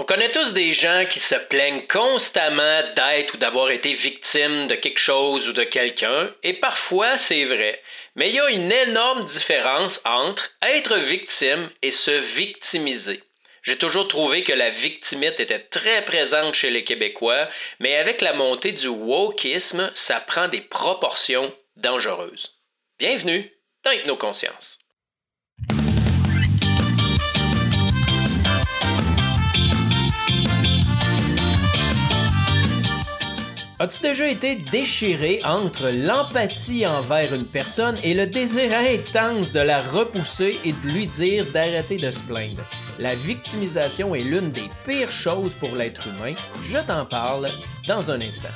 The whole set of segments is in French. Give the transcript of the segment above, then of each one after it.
On connaît tous des gens qui se plaignent constamment d'être ou d'avoir été victime de quelque chose ou de quelqu'un, et parfois c'est vrai. Mais il y a une énorme différence entre être victime et se victimiser. J'ai toujours trouvé que la victimite était très présente chez les Québécois, mais avec la montée du wokisme, ça prend des proportions dangereuses. Bienvenue dans Hypnoconscience. As-tu déjà été déchiré entre l'empathie envers une personne et le désir intense de la repousser et de lui dire d'arrêter de se plaindre? La victimisation est l'une des pires choses pour l'être humain. Je t'en parle dans un instant.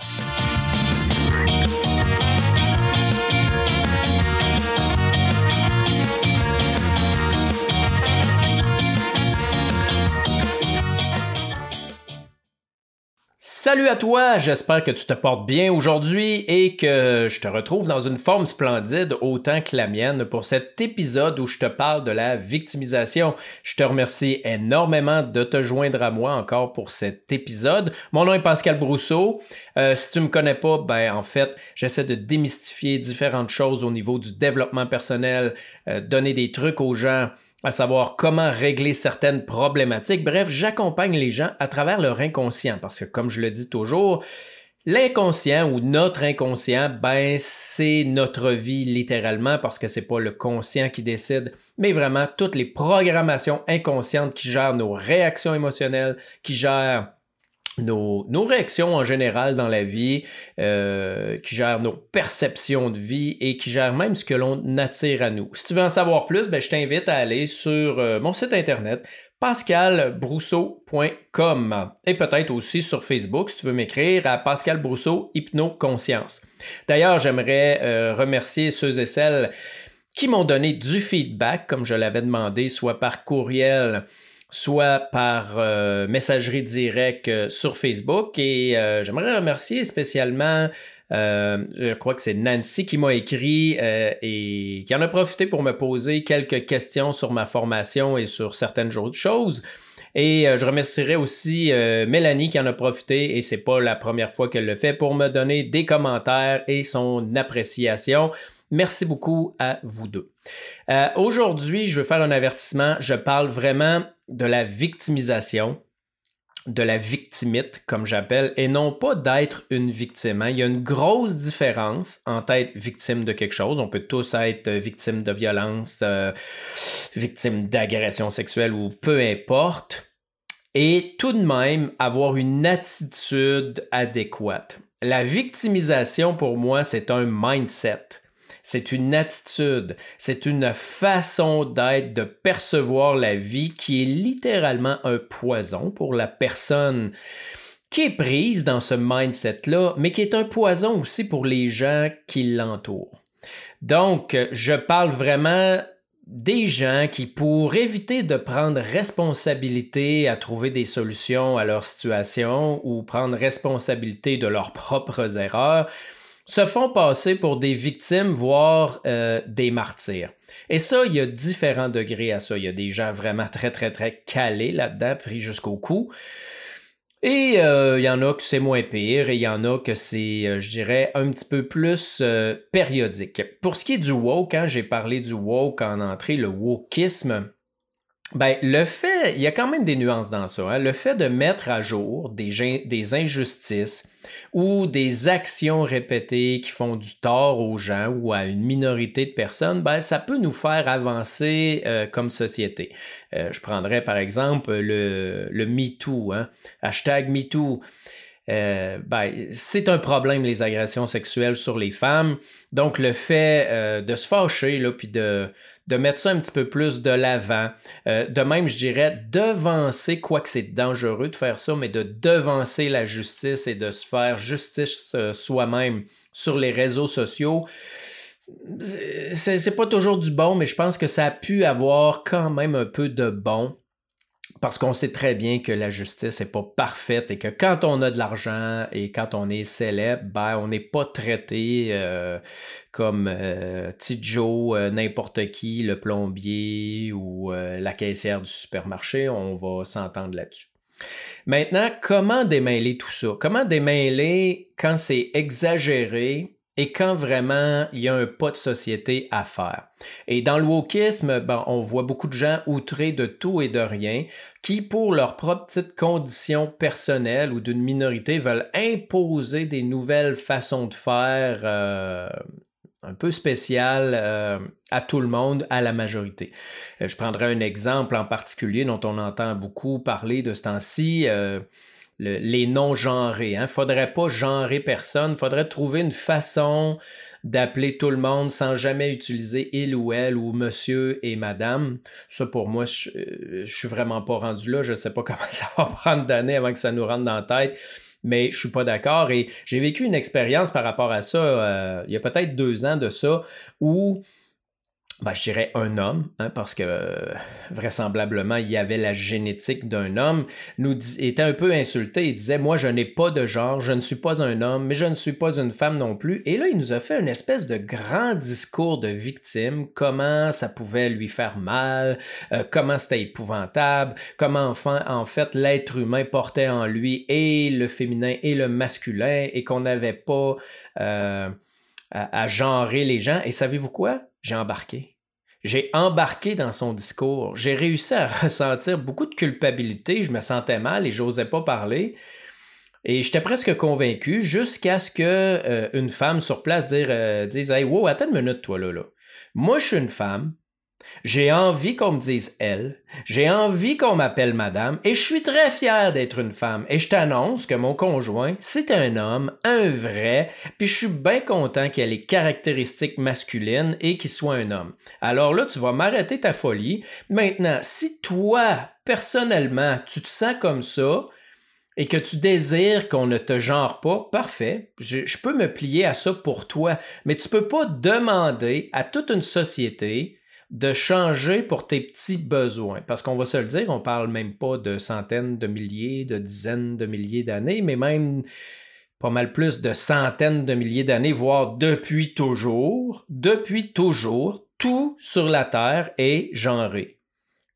Salut à toi, j'espère que tu te portes bien aujourd'hui et que je te retrouve dans une forme splendide autant que la mienne pour cet épisode où je te parle de la victimisation. Je te remercie énormément de te joindre à moi encore pour cet épisode. Mon nom est Pascal Brousseau. Euh, si tu me connais pas, ben en fait, j'essaie de démystifier différentes choses au niveau du développement personnel, euh, donner des trucs aux gens à savoir comment régler certaines problématiques. Bref, j'accompagne les gens à travers leur inconscient parce que comme je le dis toujours, L'inconscient ou notre inconscient, ben c'est notre vie littéralement parce que c'est pas le conscient qui décide, mais vraiment toutes les programmations inconscientes qui gèrent nos réactions émotionnelles, qui gèrent nos, réactions en général dans la vie, euh, qui gèrent nos perceptions de vie et qui gèrent même ce que l'on attire à nous. Si tu veux en savoir plus, ben, je t'invite à aller sur euh, mon site internet pascalbrousseau.com et peut-être aussi sur Facebook si tu veux m'écrire à Pascal Brousseau Hypnoconscience. D'ailleurs, j'aimerais euh, remercier ceux et celles qui m'ont donné du feedback comme je l'avais demandé, soit par courriel, soit par euh, messagerie directe euh, sur Facebook. Et euh, j'aimerais remercier spécialement, je crois que c'est Nancy qui m'a écrit et qui en a profité pour me poser quelques questions sur ma formation et sur certaines autres choses. Et je remercierai aussi Mélanie qui en a profité, et c'est pas la première fois qu'elle le fait, pour me donner des commentaires et son appréciation. Merci beaucoup à vous deux. Aujourd'hui, je veux faire un avertissement. Je parle vraiment de la victimisation, de la victimite, comme j'appelle, et non pas d'être une victime. Hein. Il y a une grosse différence entre être victime de quelque chose. On peut tous être victime de violence, euh, victime d'agression sexuelle ou peu importe, et tout de même avoir une attitude adéquate. La victimisation, pour moi, c'est un mindset c'est une attitude, c'est une façon d'être, de percevoir la vie qui est littéralement un poison pour la personne qui est prise dans ce mindset-là, mais qui est un poison aussi pour les gens qui l'entourent. Donc, je parle vraiment des gens qui, pour éviter de prendre responsabilité à trouver des solutions à leur situation ou prendre responsabilité de leurs propres erreurs, se font passer pour des victimes, voire euh, des martyrs. Et ça, il y a différents degrés à ça. Il y a des gens vraiment très, très, très calés là-dedans, pris jusqu'au cou. Et euh, il y en a que c'est moins pire et il y en a que c'est, euh, je dirais, un petit peu plus périodique. Pour ce qui est du woke, hein, j'ai parlé du woke en entrée, le wokisme, ben, le fait, il y a quand même des nuances dans ça. Hein. Le fait de mettre à jour des injustices ou des actions répétées qui font du tort aux gens ou à une minorité de personnes, ben, ça peut nous faire avancer euh, comme société. Euh, je prendrais par exemple le, le MeToo, hein? hashtag MeToo. Euh, ben, c'est un problème les agressions sexuelles sur les femmes. Donc le fait euh, de se fâcher là, puis de, de mettre ça un petit peu plus de l'avant, euh, de même je dirais devancer, quoique c'est dangereux de faire ça, mais de devancer la justice et de se faire justice soi-même sur les réseaux sociaux. C'est pas toujours du bon, mais je pense que ça a pu avoir quand même un peu de bon parce qu'on sait très bien que la justice n'est pas parfaite et que quand on a de l'argent et quand on est célèbre, ben, on n'est pas traité euh, comme euh, Joe, euh, n'importe qui, le plombier ou euh, la caissière du supermarché. On va s'entendre là-dessus. Maintenant, comment démêler tout ça? Comment démêler quand c'est exagéré et quand vraiment il y a un pas de société à faire. Et dans le wokisme, ben, on voit beaucoup de gens outrés de tout et de rien qui, pour leur propre petite condition personnelle ou d'une minorité, veulent imposer des nouvelles façons de faire euh, un peu spéciales euh, à tout le monde, à la majorité. Euh, je prendrai un exemple en particulier dont on entend beaucoup parler de ce temps-ci les non-genrés. Il hein. faudrait pas genrer personne, il faudrait trouver une façon d'appeler tout le monde sans jamais utiliser il ou elle ou monsieur et madame. Ça, pour moi, je, ne suis vraiment pas rendu là. Je ne sais pas comment ça va prendre d'années avant que ça nous rentre dans la tête mais je suis pas d'accord et j'ai vécu une expérience par rapport à ça euh, il y a peut-être deux ans de ça où ben, je dirais un homme, hein, parce que vraisemblablement, il y avait la génétique d'un homme, nous était un peu insulté. Il disait, moi, je n'ai pas de genre, je ne suis pas un homme, mais je ne suis pas une femme non plus. Et là, il nous a fait une espèce de grand discours de victime, comment ça pouvait lui faire mal, euh, comment c'était épouvantable, comment enfin, en fait, l'être humain portait en lui et le féminin et le masculin, et qu'on n'avait pas euh, à, genrer les gens. Et savez-vous quoi? J'ai embarqué. J'ai embarqué dans son discours. J'ai réussi à ressentir beaucoup de culpabilité. Je me sentais mal et j'osais pas parler. Et j'étais presque convaincu jusqu'à ce que euh, une femme sur place dire, euh, dise Hey, wow, attends une minute, toi là, là. Moi, je suis une femme. J'ai envie qu'on me dise elle, j'ai envie qu'on m'appelle madame, et je suis très fier d'être une femme. Et je t'annonce que mon conjoint, c'est un homme, un vrai, puis je suis bien content qu'il ait les caractéristiques masculines et qu'il soit un homme. Alors là, tu vas m'arrêter ta folie. Maintenant, si toi, personnellement, tu te sens comme ça, et que tu désires qu'on ne te genre pas, parfait, je, je, peux me plier à ça pour toi, mais tu peux pas demander à toute une société de changer pour tes petits besoins. Parce qu'on va se le dire, on parle même pas de centaines de milliers, de dizaines de milliers d'années, mais même pas mal plus de centaines de milliers d'années, voire depuis toujours. Depuis toujours, tout sur la Terre est genré.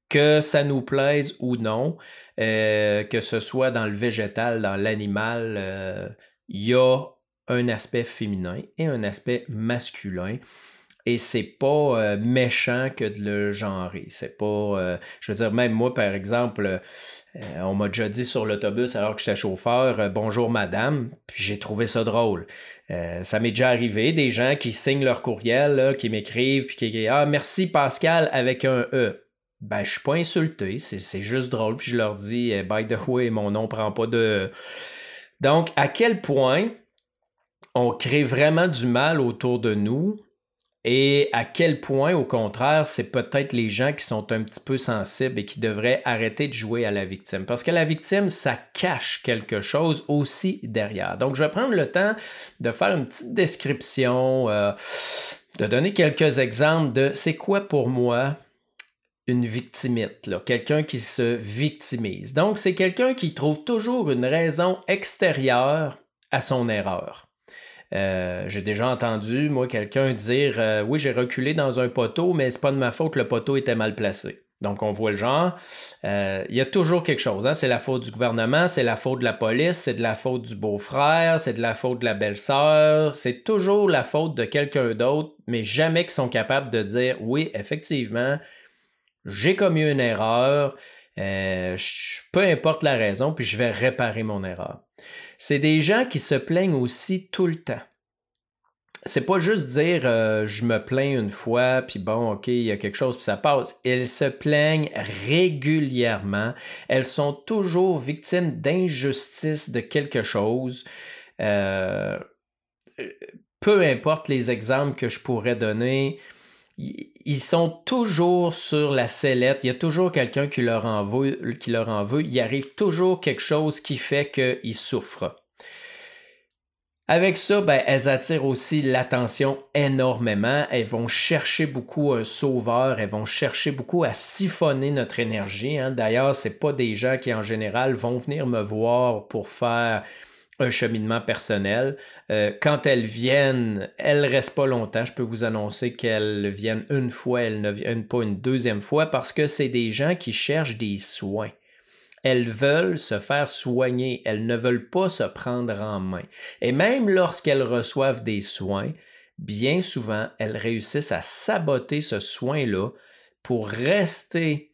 Que ça nous plaise ou non, euh, que ce soit dans le végétal, dans l'animal, euh, il y a un aspect féminin et un aspect masculin et c'est pas euh, méchant que de le genrer. C'est pas. Euh, je veux dire, même moi, par exemple, euh, on m'a déjà dit sur l'autobus alors que j'étais chauffeur bonjour madame, puis j'ai trouvé ça drôle. ça m'est déjà arrivé, des gens qui signent leur courriel, qui m'écrivent, puis qui Ah, merci Pascal avec un E. Ben, je suis pas insulté, c'est juste drôle, puis je leur dis By the way, mon nom prend pas de. Donc, à quel point on crée vraiment du mal autour de nous et à quel point, au contraire, c'est peut-être les gens qui sont un petit peu sensibles et qui devraient arrêter de jouer à la victime. Parce que la victime, ça cache quelque chose aussi derrière. Donc, je vais prendre le temps de faire une petite description, euh, de donner quelques exemples de c'est quoi pour moi une victimite, quelqu'un qui se victimise. Donc, c'est quelqu'un qui trouve toujours une raison extérieure à son erreur. Euh, j'ai déjà entendu, moi, quelqu'un dire euh, Oui, j'ai reculé dans un poteau, mais c'est pas de ma faute, le poteau était mal placé. Donc, on voit le genre. Euh, il y a toujours quelque chose. Hein? C'est la faute du gouvernement, c'est la faute de la police, c'est de la faute du beau-frère, c'est de la faute de la belle-sœur. C'est toujours la faute de quelqu'un d'autre, mais jamais qu'ils sont capables de dire oui, effectivement, j'ai commis une erreur. peu importe la raison, puis je vais réparer mon erreur c'est des gens qui se plaignent aussi tout le temps. C'est pas juste dire euh, je me plains une fois, puis bon, ok, il y a quelque chose, puis ça passe. Elles se plaignent régulièrement. Elles sont toujours victimes d'injustice de quelque chose. Euh, peu importe les exemples que je pourrais donner, ils sont toujours sur la sellette. Il y a toujours quelqu'un qui leur en veut, qui leur en veut. Il arrive toujours quelque chose qui fait qu'ils souffrent. Avec ça, ben, elles attirent aussi l'attention énormément. Elles vont chercher beaucoup un sauveur. Elles vont chercher beaucoup à siphonner notre énergie. Hein. D'ailleurs, c'est pas des gens qui en général vont venir me voir pour faire un cheminement personnel. Euh, quand elles viennent, elles restent pas longtemps. Je peux vous annoncer qu'elles viennent une fois, elles ne viennent pas une deuxième fois parce que c'est des gens qui cherchent des soins. elles veulent se faire soigner, elles ne veulent pas se prendre en main. Et même lorsqu'elles reçoivent des soins, bien souvent, elles réussissent à saboter ce soin-là pour rester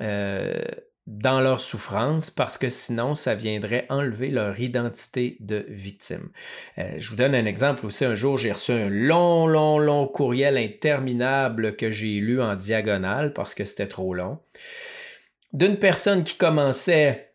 euh, dans leur souffrance parce que sinon, ça viendrait enlever leur identité de victime. Euh, je vous donne un exemple aussi. Un jour, j'ai reçu un long, long, long courriel interminable que j'ai lu en diagonale parce que c'était trop long d'une personne qui commençait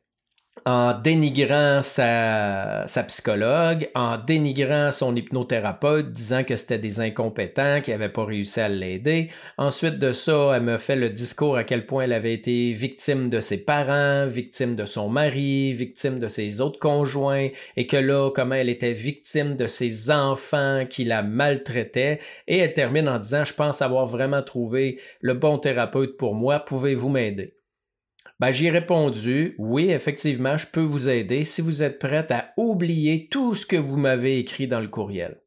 en dénigrant sa, psychologue, en dénigrant son hypnothérapeute, disant que c'était des incompétents, qui n'avaient pas réussi à l'aider. Ensuite de ça, elle me fait le discours à quel point elle avait été victime de ses parents, victime de son mari, victime de ses autres conjoints, et que là, comment elle était victime de ses enfants qui la maltraitaient. Et elle termine en disant, je pense avoir vraiment trouvé le bon thérapeute pour moi, pouvez-vous m'aider? Ben, j'ai répondu, oui, effectivement, je peux vous aider si vous êtes prête à oublier tout ce que vous m'avez écrit dans le courriel.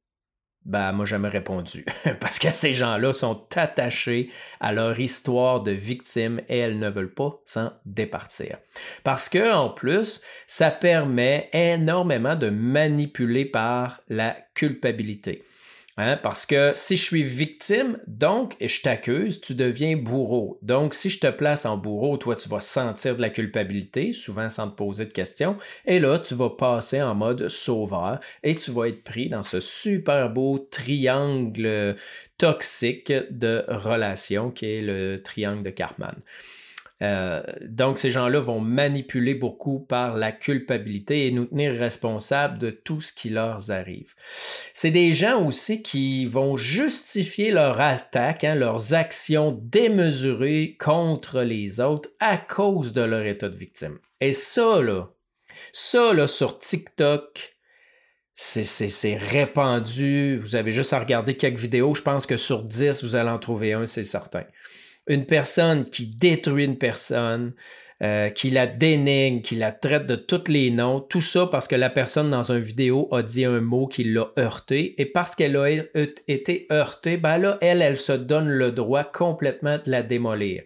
Ben, moi, jamais répondu. Parce que ces gens-là sont attachés à leur histoire de victime et elles ne veulent pas s'en départir. Parce que, en plus, ça permet énormément de manipuler par la culpabilité. Hein, parce que si je suis victime, donc, et je t'accuse, tu deviens bourreau. Donc, si je te place en bourreau, toi, tu vas sentir de la culpabilité, souvent sans te poser de questions, et là, tu vas passer en mode sauveur et tu vas être pris dans ce super beau triangle toxique de relations qui est le triangle de Cartman. Euh, donc, ces gens-là vont manipuler beaucoup par la culpabilité et nous tenir responsables de tout ce qui leur arrive. C'est des gens aussi qui vont justifier leur attaque, hein, leurs actions démesurées contre les autres à cause de leur état de victime. Et ça, là, ça, là, sur TikTok, c'est répandu. Vous avez juste à regarder quelques vidéos. Je pense que sur 10, vous allez en trouver un, c'est certain une personne qui détruit une personne, euh, qui la dénigre, qui la traite de tous les noms, tout ça parce que la personne dans une vidéo a dit un mot qui l'a heurté et parce qu'elle a été heurtée, ben là, elle, elle se donne le droit complètement de la démolir.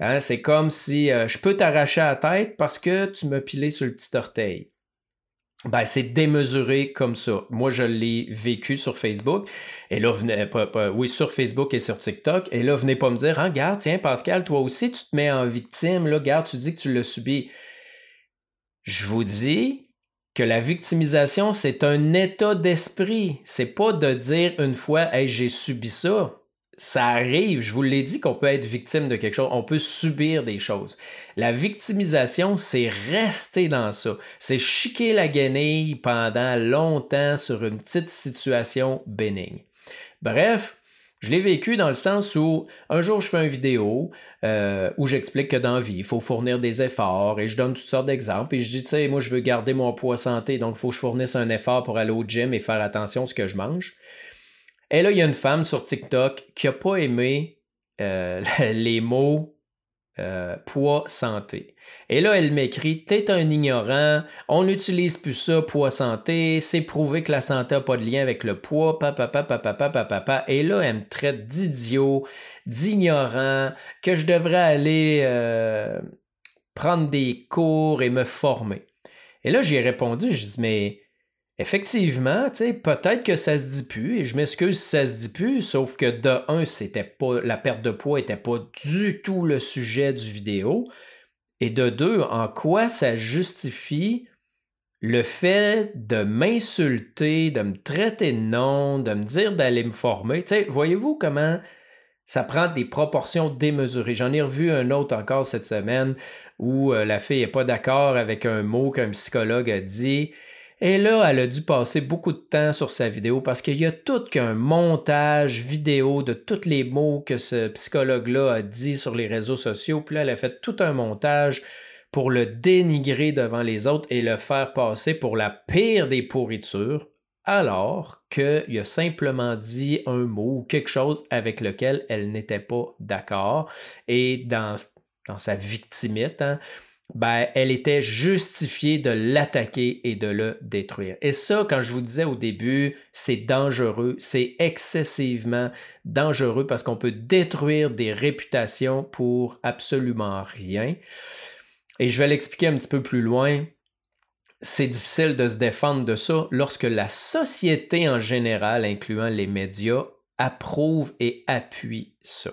Hein, c'est comme si euh, je peux t'arracher la tête parce que tu m'as pilé sur le petit orteil ben, c'est démesuré comme ça. Moi, je l'ai vécu sur Facebook. Et là, venez, oui, sur Facebook et sur TikTok. Et là, venez pas me dire, hein, regarde, tiens, Pascal, toi aussi, tu te mets en victime. Là, regarde, tu dis que tu l'as subi. Je vous dis que la victimisation, c'est un état d'esprit. C'est pas de dire une fois, hey, j'ai subi ça ça arrive, je vous l'ai dit qu'on peut être victime de quelque chose, on peut subir des choses. La victimisation, c'est rester dans ça. C'est chiquer la guenille pendant longtemps sur une petite situation bénigne. Bref, je l'ai vécu dans le sens où un jour je fais une vidéo euh, où j'explique que dans la vie, il faut fournir des efforts et je donne toutes sortes d'exemples et je dis, tu sais, moi je veux garder mon poids santé, donc il faut que je fournisse un effort pour aller au gym et faire attention à ce que je mange. Et là, il y a une femme sur TikTok qui n'a pas aimé euh, les mots euh, poids santé. Et là, elle m'écrit T'es un ignorant, on n'utilise plus ça, poids santé, c'est prouvé que la santé n'a pas de lien avec le poids, papa, papa, papa, papa, papa. Et là, elle me traite d'idiot, d'ignorant, que je devrais aller euh, prendre des cours et me former. Et là, j'ai répondu Je dis Mais Effectivement, peut-être que ça se dit plus, et je m'excuse si ça se dit plus, sauf que de un, c'était pas la perte de poids n'était pas du tout le sujet du vidéo, et de deux, en quoi ça justifie le fait de m'insulter, de me traiter de nom, de me dire d'aller me former? Voyez-vous comment ça prend des proportions démesurées. J'en ai revu un autre encore cette semaine où euh, la fille n'est pas d'accord avec un mot qu'un psychologue a dit. Et là, elle a dû passer beaucoup de temps sur sa vidéo parce qu'il y a tout qu'un montage vidéo de tous les mots que ce psychologue-là a dit sur les réseaux sociaux. Puis là, elle a fait tout un montage pour le dénigrer devant les autres et le faire passer pour la pire des pourritures, alors qu'il a simplement dit un mot ou quelque chose avec lequel elle n'était pas d'accord. Et dans, dans sa victimite, hein, ben, elle était justifiée de l'attaquer et de le détruire. Et ça, quand je vous disais au début, c'est dangereux, c'est excessivement dangereux parce qu'on peut détruire des réputations pour absolument rien. Et je vais l'expliquer un petit peu plus loin. C'est difficile de se défendre de ça lorsque la société en général, incluant les médias, approuve et appuie ça.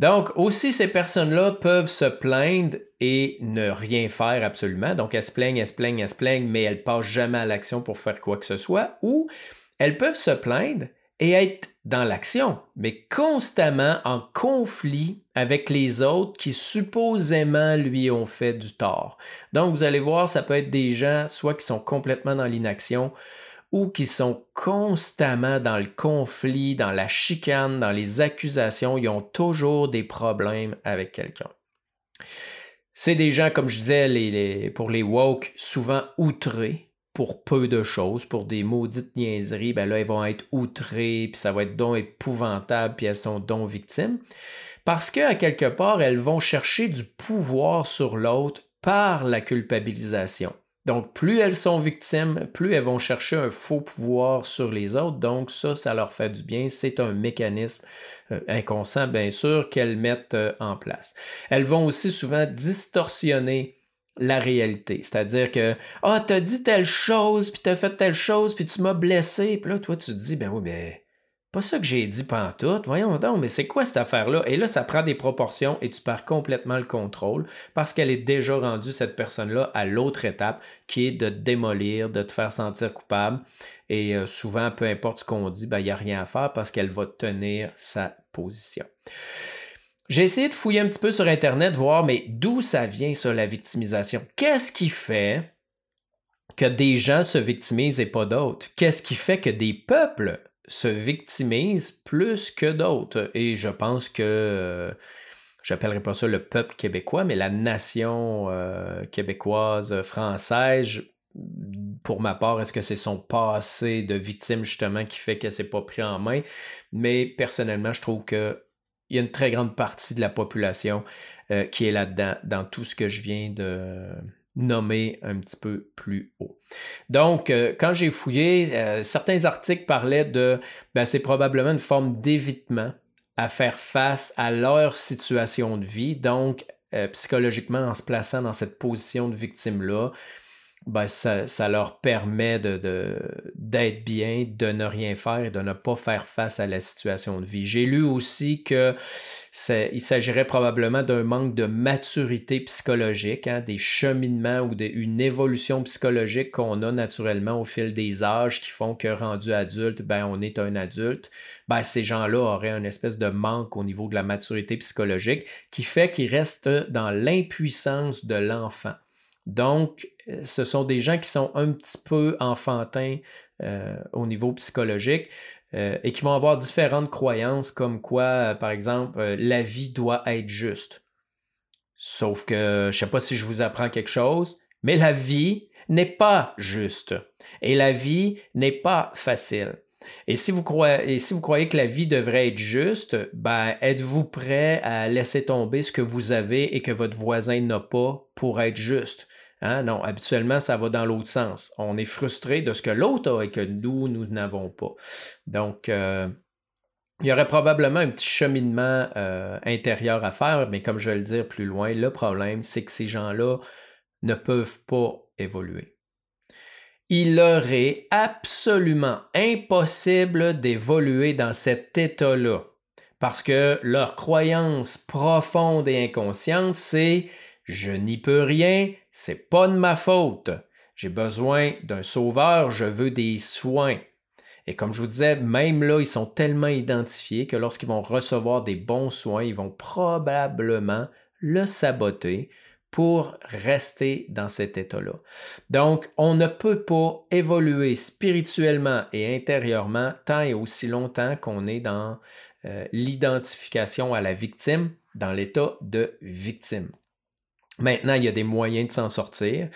Donc, aussi, ces personnes-là peuvent se plaindre et ne rien faire absolument. Donc, elles se plaignent, elles se plaignent, elles se plaignent, mais elles passent jamais à l'action pour faire quoi que ce soit. Ou elles peuvent se plaindre et être dans l'action, mais constamment en conflit avec les autres qui supposément lui ont fait du tort. Donc, vous allez voir, ça peut être des gens soit qui sont complètement dans l'inaction, ou qui sont constamment dans le conflit, dans la chicane, dans les accusations, ils ont toujours des problèmes avec quelqu'un. C'est des gens, comme je disais, pour les woke, souvent outrés pour peu de choses, pour des maudites niaiseries, ben là, ils vont être outrés, puis ça va être donc épouvantable, puis elles sont donc victimes. Parce qu'à quelque part, elles vont chercher du pouvoir sur l'autre par la culpabilisation. Donc, plus elles sont victimes, plus elles vont chercher un faux pouvoir sur les autres. Donc, ça, ça leur fait du bien. C'est un mécanisme euh, inconscient, bien sûr, qu'elles mettent euh, en place. Elles vont aussi souvent distorsionner la réalité. C'est-à-dire que, ah, t'as dit telle chose, puis t'as fait telle chose, puis tu m'as blessé. Puis là, toi, tu te dis, ben oui, mais pas ça que j'ai dit pantoute, voyons donc, mais c'est quoi cette affaire-là? Et là, ça prend des proportions et tu perds complètement le contrôle parce qu'elle est déjà rendue, cette personne-là, à l'autre étape qui est de démolir, de te faire sentir coupable. Et euh, souvent, peu importe ce qu'on dit, ben, il n'y a rien à faire parce qu'elle va tenir sa position. J'ai essayé de fouiller un petit peu sur Internet, voir, mais d'où ça vient, ça, la victimisation? Qu'est-ce qui fait que des gens se victimisent et pas d'autres? Qu'est-ce qui fait que des peuples se victimisent plus que d'autres. Et je pense que, euh, j'appellerai pas ça le peuple québécois, mais la nation euh, québécoise, française, pour ma part, est-ce que c'est son passé de victime justement qui fait qu'elle s'est pas pris en main? Mais personnellement, je trouve que il y a une très grande partie de la population euh, qui est là-dedans, dans tout ce que je viens de, nommé un petit peu plus haut. Donc, euh, quand j'ai fouillé, euh, certains articles parlaient de, ben, c'est probablement une forme d'évitement à faire face à leur situation de vie. Donc, euh, psychologiquement, en se plaçant dans cette position de victime-là, ben, ça, leur permet d'être de, bien, de ne rien faire et de ne pas faire face à la situation de vie. J'ai lu aussi que il s'agirait probablement d'un manque de maturité psychologique, hein, des cheminements ou une évolution psychologique qu'on a naturellement au fil des âges qui font que rendu adulte, ben, on est un adulte. Ben, ces gens-là auraient une espèce de manque au niveau de la maturité psychologique qui fait qu'ils restent dans l'impuissance de l'enfant. Donc, ce sont des gens qui sont un petit peu enfantins euh, au niveau psychologique euh, et qui vont avoir différentes croyances comme quoi, par exemple, la vie doit être juste. Sauf que, je ne sais pas si je vous apprends quelque chose, mais la vie n'est pas juste. Et la vie n'est pas facile. Et si, vous croyez, si vous croyez que la vie devrait être juste, ben, êtes-vous prêt à laisser tomber ce que vous avez et que votre voisin n'a pas pour être juste? Hein? Non, habituellement, ça va dans l'autre sens. On est frustré de ce que l'autre a et que nous, nous n'avons pas. Donc, euh, il y aurait probablement un petit cheminement euh, intérieur à faire, mais comme je vais le dire plus loin, le problème, c'est que ces gens-là ne peuvent pas évoluer. Il leur est absolument impossible d'évoluer dans cet état-là parce que leur croyance profonde et inconsciente, c'est je n'y peux rien, c'est pas de ma faute. J'ai besoin d'un sauveur, je veux des soins. Et comme je vous disais, même là, ils sont tellement identifiés que lorsqu'ils vont recevoir des bons soins, ils vont probablement le saboter pour rester dans cet état-là. Donc, on ne peut pas évoluer spirituellement et intérieurement tant et aussi longtemps qu'on est dans euh, l'identification à la victime, dans l'état de victime. Maintenant, il y a des moyens de s'en sortir.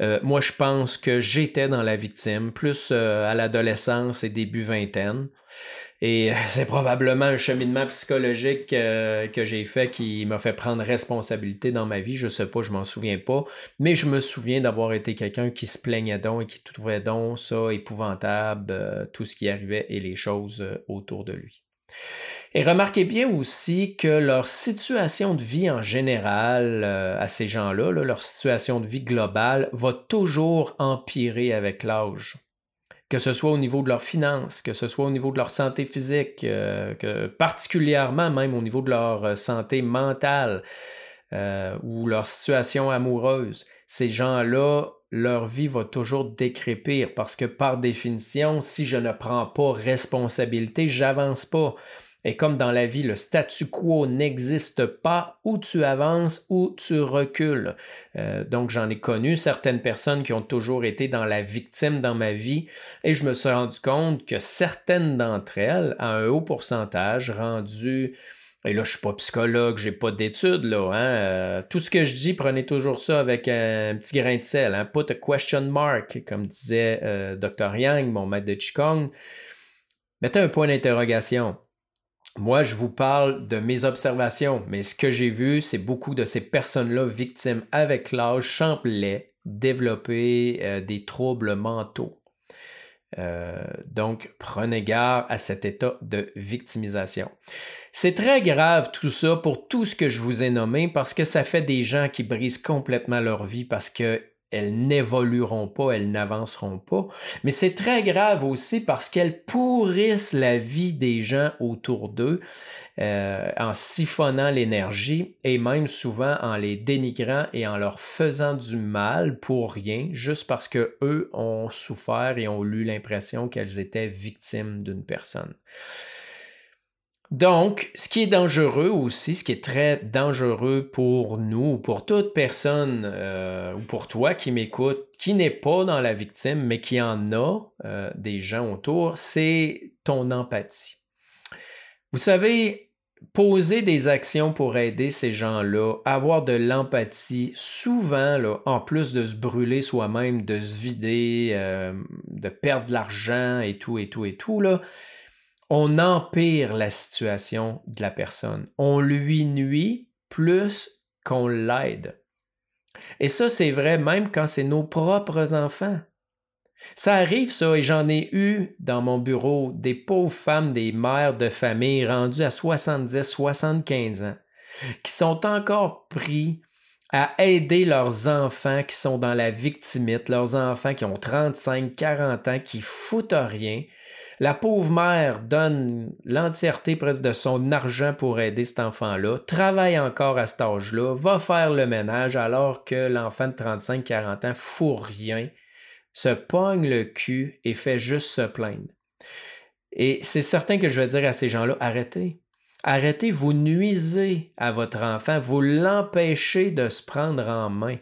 Euh, moi, je pense que j'étais dans la victime, plus euh, à l'adolescence et début vingtaine. Et c'est probablement un cheminement psychologique euh, que j'ai fait qui m'a fait prendre responsabilité dans ma vie. Je sais pas, je m'en souviens pas. Mais je me souviens d'avoir été quelqu'un qui se plaignait donc et qui trouvait donc ça épouvantable, tout ce qui arrivait et les choses autour de lui. Et remarquez bien aussi que leur situation de vie en général, euh, à ces gens-là, leur situation de vie globale, va toujours empirer avec l'âge. Que ce soit au niveau de leurs finances, que ce soit au niveau de leur santé physique, euh, que particulièrement même au niveau de leur euh, santé mentale ou leur situation amoureuse. Ces gens-là leur vie va toujours décrépir parce que par définition, si je ne prends pas responsabilité, j'avance pas. Et comme dans la vie, le statu quo n'existe pas, où tu avances ou tu recules. Euh, donc j'en ai connu certaines personnes qui ont toujours été dans la victime dans ma vie et je me suis rendu compte que certaines d'entre elles, à un haut pourcentage, rendu et là, je suis pas psychologue, j'ai pas d'études, là. Hein? Euh, tout ce que je dis, prenez toujours ça avec un, petit grain de sel. Hein? Put a question mark, comme disait euh, Dr. Yang, mon maître de Qigong. Mettez un point d'interrogation. Moi, je vous parle de mes observations, mais ce que j'ai vu, c'est beaucoup de ces personnes-là victimes avec l'âge champlait développer euh, des troubles mentaux. donc, prenez garde à cet état de victimisation. C'est très grave tout ça pour tout ce que je vous ai nommé parce que ça fait des gens qui brisent complètement leur vie parce que elles n'évolueront pas, elles n'avanceront pas. Mais c'est très grave aussi parce qu'elles pourrissent la vie des gens autour d'eux euh, en siphonnant l'énergie et même souvent en les dénigrant et en leur faisant du mal pour rien, juste parce que eux ont souffert et ont eu l'impression qu'elles étaient victimes d'une personne. Donc, ce qui est dangereux aussi, ce qui est très dangereux pour nous, pour toute personne euh, ou pour toi qui m'écoute, qui n'est pas dans la victime, mais qui en a euh, des gens autour, c'est ton empathie. Vous savez, poser des actions pour aider ces gens-là, avoir de l'empathie, souvent, en plus de se brûler soi-même, de se vider, euh, de perdre de l'argent et tout, et tout, et tout, là, on empire la situation de la personne. On lui nuit plus qu'on l'aide. Et ça, c'est vrai même quand c'est nos propres enfants. Ça arrive, ça, et j'en ai eu dans mon bureau des pauvres femmes, des mères de famille rendues à 70, 75 ans, qui sont encore pris à aider leurs enfants qui sont dans la victimite, leurs enfants qui ont 35, 40 ans, qui foutent rien, la pauvre mère donne l'entièreté presque de son argent pour aider cet enfant-là, travaille encore à cet âge-là, va faire le ménage alors que l'enfant de 35-40 ans fout rien, se pogne le cul et fait juste se plaindre. Et c'est certain que je vais dire à ces gens-là, arrêtez. Arrêtez, vous nuisez à votre enfant, vous l'empêchez de se prendre en main.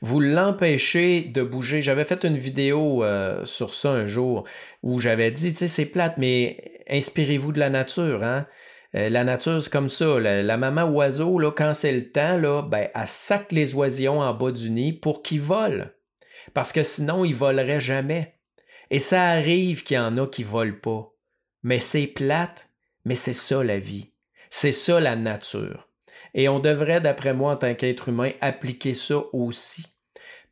Vous l'empêchez de bouger. J'avais fait une vidéo euh, sur ça un jour où j'avais dit, tu sais, c'est plate, mais inspirez-vous de la nature, hein. Euh, la nature, c'est comme ça. La, maman oiseau, là, quand c'est le temps, là, ben, elle sac les oisillons en bas du nid pour qu'ils volent. Parce que sinon, ils voleraient jamais. Et ça arrive qu'il y en a qui volent pas. Mais c'est plate, mais c'est ça la vie. C'est ça la nature. Et on devrait, d'après moi, en tant qu'être humain, appliquer ça aussi.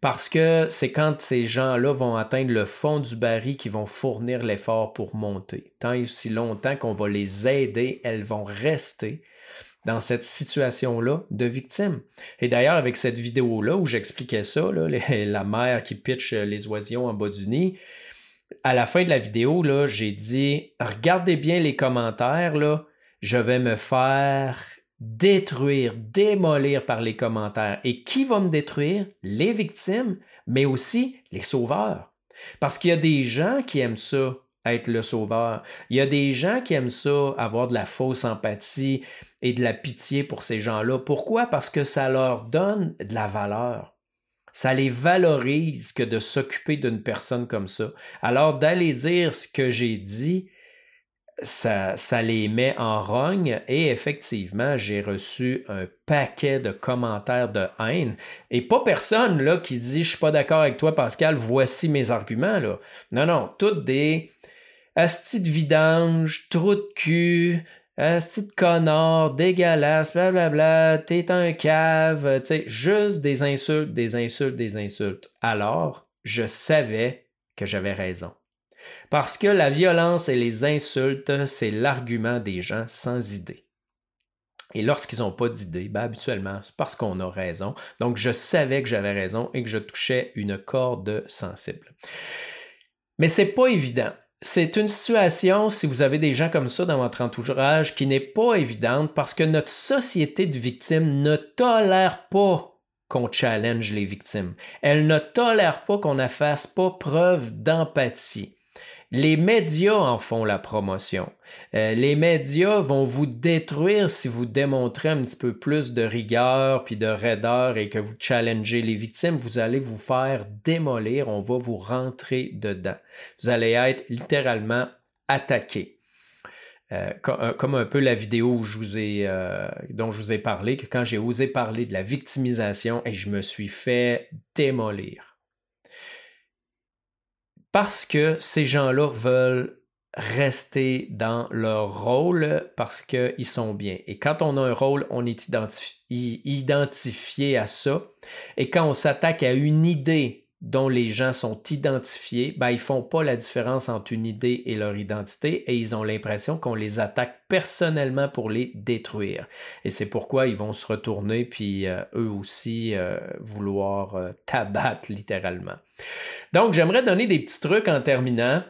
Parce que c'est quand ces gens-là vont atteindre le fond du baril qu'ils vont fournir l'effort pour monter. Tant et aussi longtemps qu'on va les aider, elles vont rester dans cette situation-là de victime. Et d'ailleurs, avec cette vidéo-là où j'expliquais ça, la mère qui pitch les oisillons en bas du nid, à la fin de la vidéo, j'ai dit regardez bien les commentaires, je vais me faire détruire, démolir par les commentaires. Et qui va me détruire? Les victimes, mais aussi les sauveurs. Parce qu'il y a des gens qui aiment ça, être le sauveur. Il y a des gens qui aiment ça, avoir de la fausse empathie et de la pitié pour ces gens-là. Pourquoi? Parce que ça leur donne de la valeur. Ça les valorise que de s'occuper d'une personne comme ça. Alors d'aller dire ce que j'ai dit, ça, ça les met en rogne et effectivement, j'ai reçu un paquet de commentaires de haine et pas personne là qui dit je suis pas d'accord avec toi Pascal, voici mes arguments là. Non non, toutes des astis de vidange, trou de cul, astis de connard, dégueulasse, blablabla, t'es un cave, tu sais, juste des insultes, des insultes, des insultes. Alors, je savais que j'avais raison. Parce que la violence et les insultes, c'est l'argument des gens sans idée. Et lorsqu'ils n'ont pas d'idée, ben habituellement, c'est parce qu'on a raison. Donc, je savais que j'avais raison et que je touchais une corde sensible. Mais c'est pas évident. C'est une situation, si vous avez des gens comme ça dans votre entourage, qui n'est pas évidente parce que notre société de victimes ne tolère pas qu'on challenge les victimes. Elle ne tolère pas qu'on ne fasse pas preuve d'empathie. Les médias en font la promotion. Euh, les médias vont vous détruire si vous démontrez un petit peu plus de rigueur puis de raideur et que vous challengez les victimes. Vous allez vous faire démolir. On va vous rentrer dedans. Vous allez être littéralement attaqué. Euh, euh, comme, un peu la vidéo dont je vous ai parlé, que quand j'ai osé parler de la victimisation et je me suis fait démolir parce que ces gens-là veulent rester dans leur rôle parce qu'ils sont bien. Et quand on a un rôle, on est identifié à ça. Et quand on s'attaque à une idée dont les gens sont identifiés, ben, ils font pas la différence entre une idée et leur identité et ils ont l'impression qu'on les attaque personnellement pour les détruire. Et c'est pourquoi ils vont se retourner puis euh, eux aussi euh, vouloir euh, tabattre littéralement. Donc j'aimerais donner des petits trucs en terminant.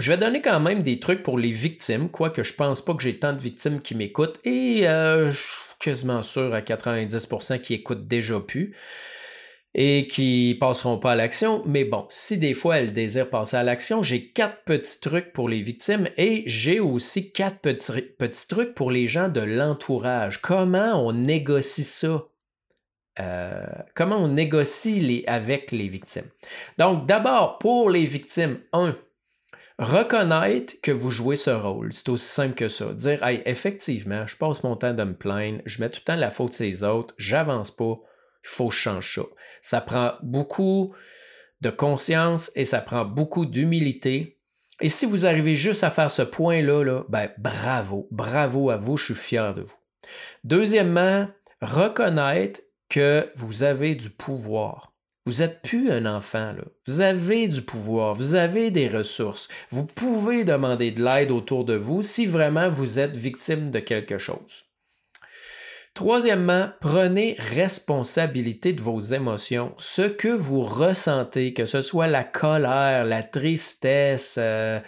Je vais donner quand même des trucs pour les victimes, quoique je pense pas que j'ai tant de victimes qui m'écoutent et je suis quasiment sûr à 90% qui écoutent déjà plus et qui passeront pas à l'action. Mais bon, si des fois elles désirent passer à l'action, j'ai quatre petits trucs pour les victimes et j'ai aussi quatre petits, petits trucs pour les gens de l'entourage. Comment on négocie ça? Euh, comment on négocie les, avec les victimes? Donc, d'abord, pour les victimes, un, reconnaître que vous jouez ce rôle. C'est aussi simple que ça. Dire, hey, effectivement, je passe mon temps de me plaindre, je mets tout le temps la faute les autres, j'avance pas, il faut changer ça. Ça prend beaucoup de conscience et ça prend beaucoup d'humilité. Et si vous arrivez juste à faire ce point-là, là, ben bravo, bravo à vous, je suis fier de vous. Deuxièmement, reconnaître que vous avez du pouvoir. Vous n'êtes plus un enfant, là. Vous avez du pouvoir, vous avez des ressources. Vous pouvez demander de l'aide autour de vous si vraiment vous êtes victime de quelque chose. Troisièmement, prenez responsabilité de vos émotions. Ce que vous ressentez, que ce soit la colère, la tristesse, euh,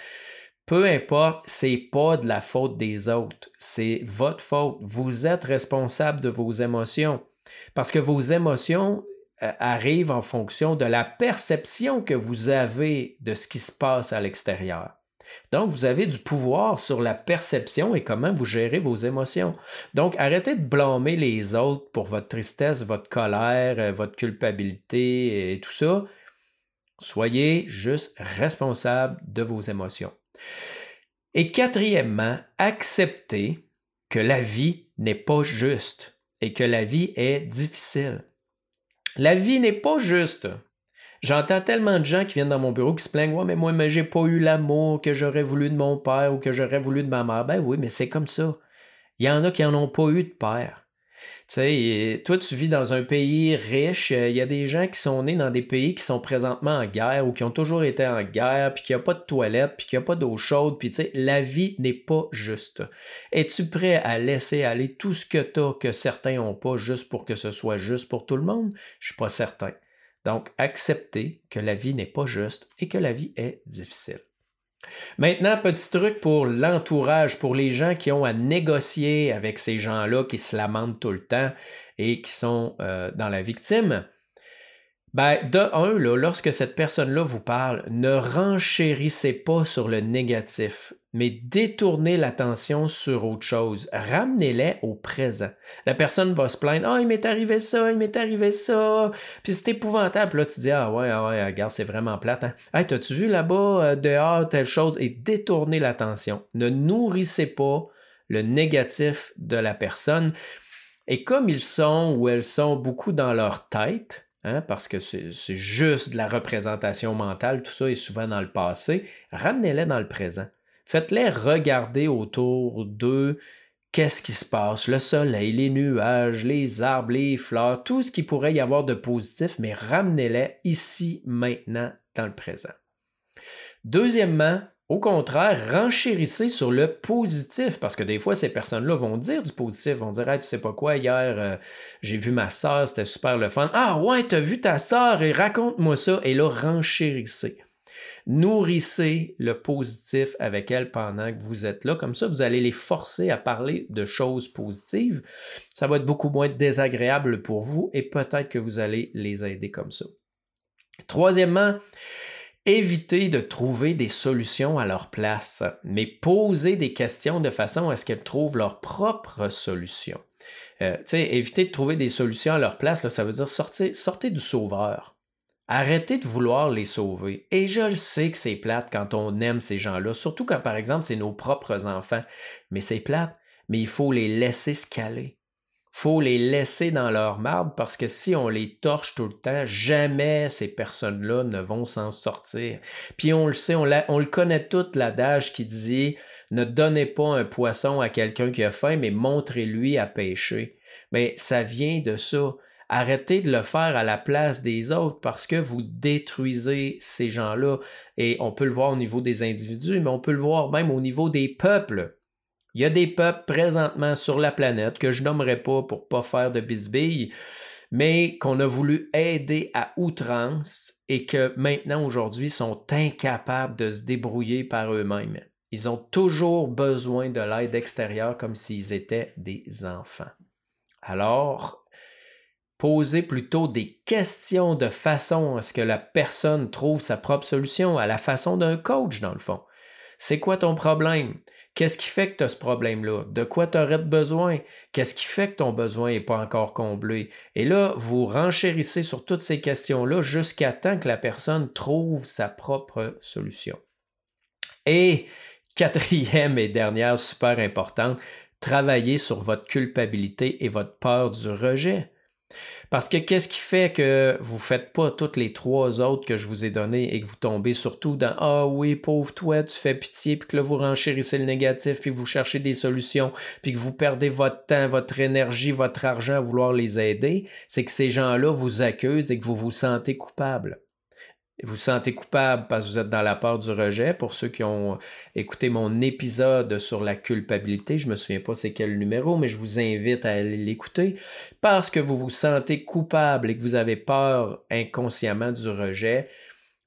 peu importe, c'est pas de la faute des autres, c'est votre faute. Vous êtes responsable de vos émotions parce que vos émotions euh, arrivent en fonction de la perception que vous avez de ce qui se passe à l'extérieur. Donc, vous avez du pouvoir sur la perception et comment vous gérez vos émotions. Donc, arrêtez de blâmer les autres pour votre tristesse, votre colère, euh, votre culpabilité et tout ça. Soyez juste responsable de vos émotions. Et quatrièmement, acceptez que la vie n'est pas juste et que la vie est difficile. La vie n'est pas juste. J'entends tellement de gens qui viennent dans mon bureau qui se plaignent Ouais, mais moi, mais j'ai pas eu l'amour que j'aurais voulu de mon père ou que j'aurais voulu de ma mère. Ben oui, mais c'est comme ça. Il y en a qui n'en ont pas eu de père. Tu sais, toi, tu vis dans un pays riche. Il y a des gens qui sont nés dans des pays qui sont présentement en guerre ou qui ont toujours été en guerre, puis qu'il n'y a pas de toilette, puis qu'il n'y a pas d'eau chaude. Puis, tu sais, la vie n'est pas juste. Es-tu prêt à laisser aller tout ce que tu as que certains n'ont pas juste pour que ce soit juste pour tout le monde? Je suis pas certain. Donc, accepter que la vie n'est pas juste et que la vie est difficile. Maintenant, petit truc pour l'entourage, pour les gens qui ont à négocier avec ces gens-là qui se lamentent tout le temps et qui sont euh, dans la victime. Ben, de un, lorsque cette personne-là vous parle, ne renchérissez pas sur le négatif, mais détournez l'attention sur autre chose. Ramenez-les au présent. La personne va se plaindre, ah, il m'est arrivé ça, il m'est arrivé ça, puis c'est épouvantable. Là, tu dis, ah ouais, ah ouais, regarde, c'est vraiment plate. Hein? Hey, t'as-tu vu là-bas, euh, dehors, telle chose, et détournez l'attention. Ne nourrissez pas le négatif de la personne. Et comme ils sont ou elles sont beaucoup dans leur tête, Hein, parce que c'est juste de la représentation mentale, tout ça est souvent dans le passé, ramenez-les dans le présent. Faites-les regarder autour d'eux qu'est-ce qui se passe, le soleil, les nuages, les arbres, les fleurs, tout ce qui pourrait y avoir de positif, mais ramenez-les ici, maintenant, dans le présent. Deuxièmement, au contraire, renchérissez sur le positif, parce que des fois, ces personnes-là vont dire du positif, vont dire tu sais pas quoi, hier, euh, j'ai vu ma soeur, c'était super le fun. Ah ouais, t'as vu ta soeur et raconte-moi ça. Et là, renchérissez. Nourrissez le positif avec elle pendant que vous êtes là. Comme ça, vous allez les forcer à parler de choses positives. Ça va être beaucoup moins désagréable pour vous et peut-être que vous allez les aider comme ça. Troisièmement, évitez de trouver des solutions à leur place, mais posez des questions de façon à ce qu'elles trouvent leur propre solution. Euh, éviter de trouver des solutions à leur place, ça veut dire sortir, sortez du sauveur. Arrêtez de vouloir les sauver. Et je le sais que c'est plate quand on aime ces gens-là, surtout quand, par exemple, c'est nos propres enfants. Mais c'est plate, mais il faut les laisser se caler faut les laisser dans leur marbre parce que si on les torche tout le temps, jamais ces personnes-là ne vont s'en sortir. Puis on le sait, on, le connaît tout l'adage qui dit ne donnez pas un poisson à quelqu'un qui a faim, mais montrez-lui à pêcher. Mais ça vient de ça. Arrêtez de le faire à la place des autres parce que vous détruisez ces gens-là. Et on peut le voir au niveau des individus, mais on peut le voir même au niveau des peuples. Il y a des peuples présentement sur la planète que je nommerai pas pour pas faire de bisbilles, mais qu'on a voulu aider à outrance et que maintenant aujourd'hui sont incapables de se débrouiller par eux-mêmes. Ils ont toujours besoin de l'aide extérieure comme s'ils étaient des enfants. Alors, posez plutôt des questions de façon à ce que la personne trouve sa propre solution, à la façon d'un coach dans le fond. C'est quoi ton problème? Qu'est-ce qui fait que tu as ce problème-là? De quoi tu aurais besoin? Qu'est-ce qui fait que ton besoin n'est pas encore comblé? Et là, vous renchérissez sur toutes ces questions-là jusqu'à temps que la personne trouve sa propre solution. Et quatrième et dernière super importante, travaillez sur votre culpabilité et votre peur du rejet. Parce que qu'est-ce qui fait que vous ne faites pas toutes les trois autres que je vous ai données et que vous tombez surtout dans Ah oui, pauvre toi, tu fais pitié, puis que là vous renchérissez le négatif, puis vous cherchez des solutions, puis que vous perdez votre temps, votre énergie, votre argent à vouloir les aider, c'est que ces gens-là vous accusent et que vous vous sentez coupable vous sentez coupable parce que vous êtes dans la peur du rejet. Pour ceux qui ont écouté mon épisode sur la culpabilité, je ne me souviens pas c'est quel numéro, mais je vous invite à aller l'écouter. Parce que vous vous sentez coupable et que vous avez peur inconsciemment du rejet,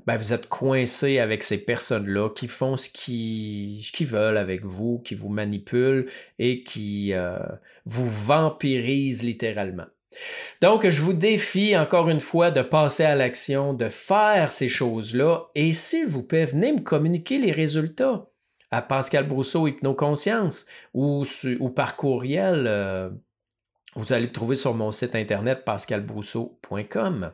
ben vous êtes coincé avec ces personnes-là qui font ce qu'ils veulent avec vous, qui vous manipulent et qui euh, vous vampirisent littéralement. Donc, je vous défie encore une fois de passer à l'action, de faire ces choses-là et s'il vous plaît, venez me communiquer les résultats à Pascal Brousseau Hypnoconscience ou, par courriel. Euh, vous allez le trouver sur mon site internet pascalbrousseau.com.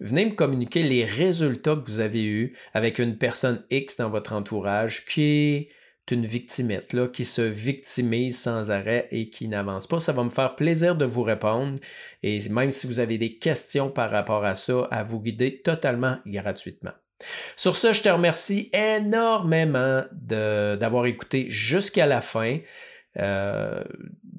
Venez me communiquer les résultats que vous avez eus avec une personne X dans votre entourage qui une victimette là, qui se victimise sans arrêt et qui n'avance pas. Ça va me faire plaisir de vous répondre et même si vous avez des questions par rapport à ça, à vous guider totalement gratuitement. Sur ce, je te remercie énormément d'avoir écouté jusqu'à la fin. Euh,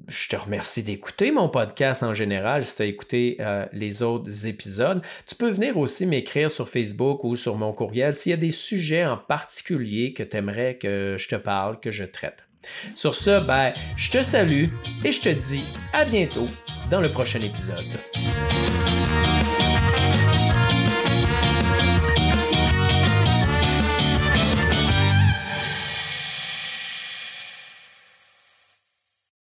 je te remercie d'écouter mon podcast en général si tu as écouté euh, les autres épisodes. Tu peux venir aussi m'écrire sur Facebook ou sur mon courriel s'il y a des sujets en particulier que tu aimerais que je te parle, que je traite. Sur ce, ben, je te salue et je te dis à bientôt dans le prochain épisode.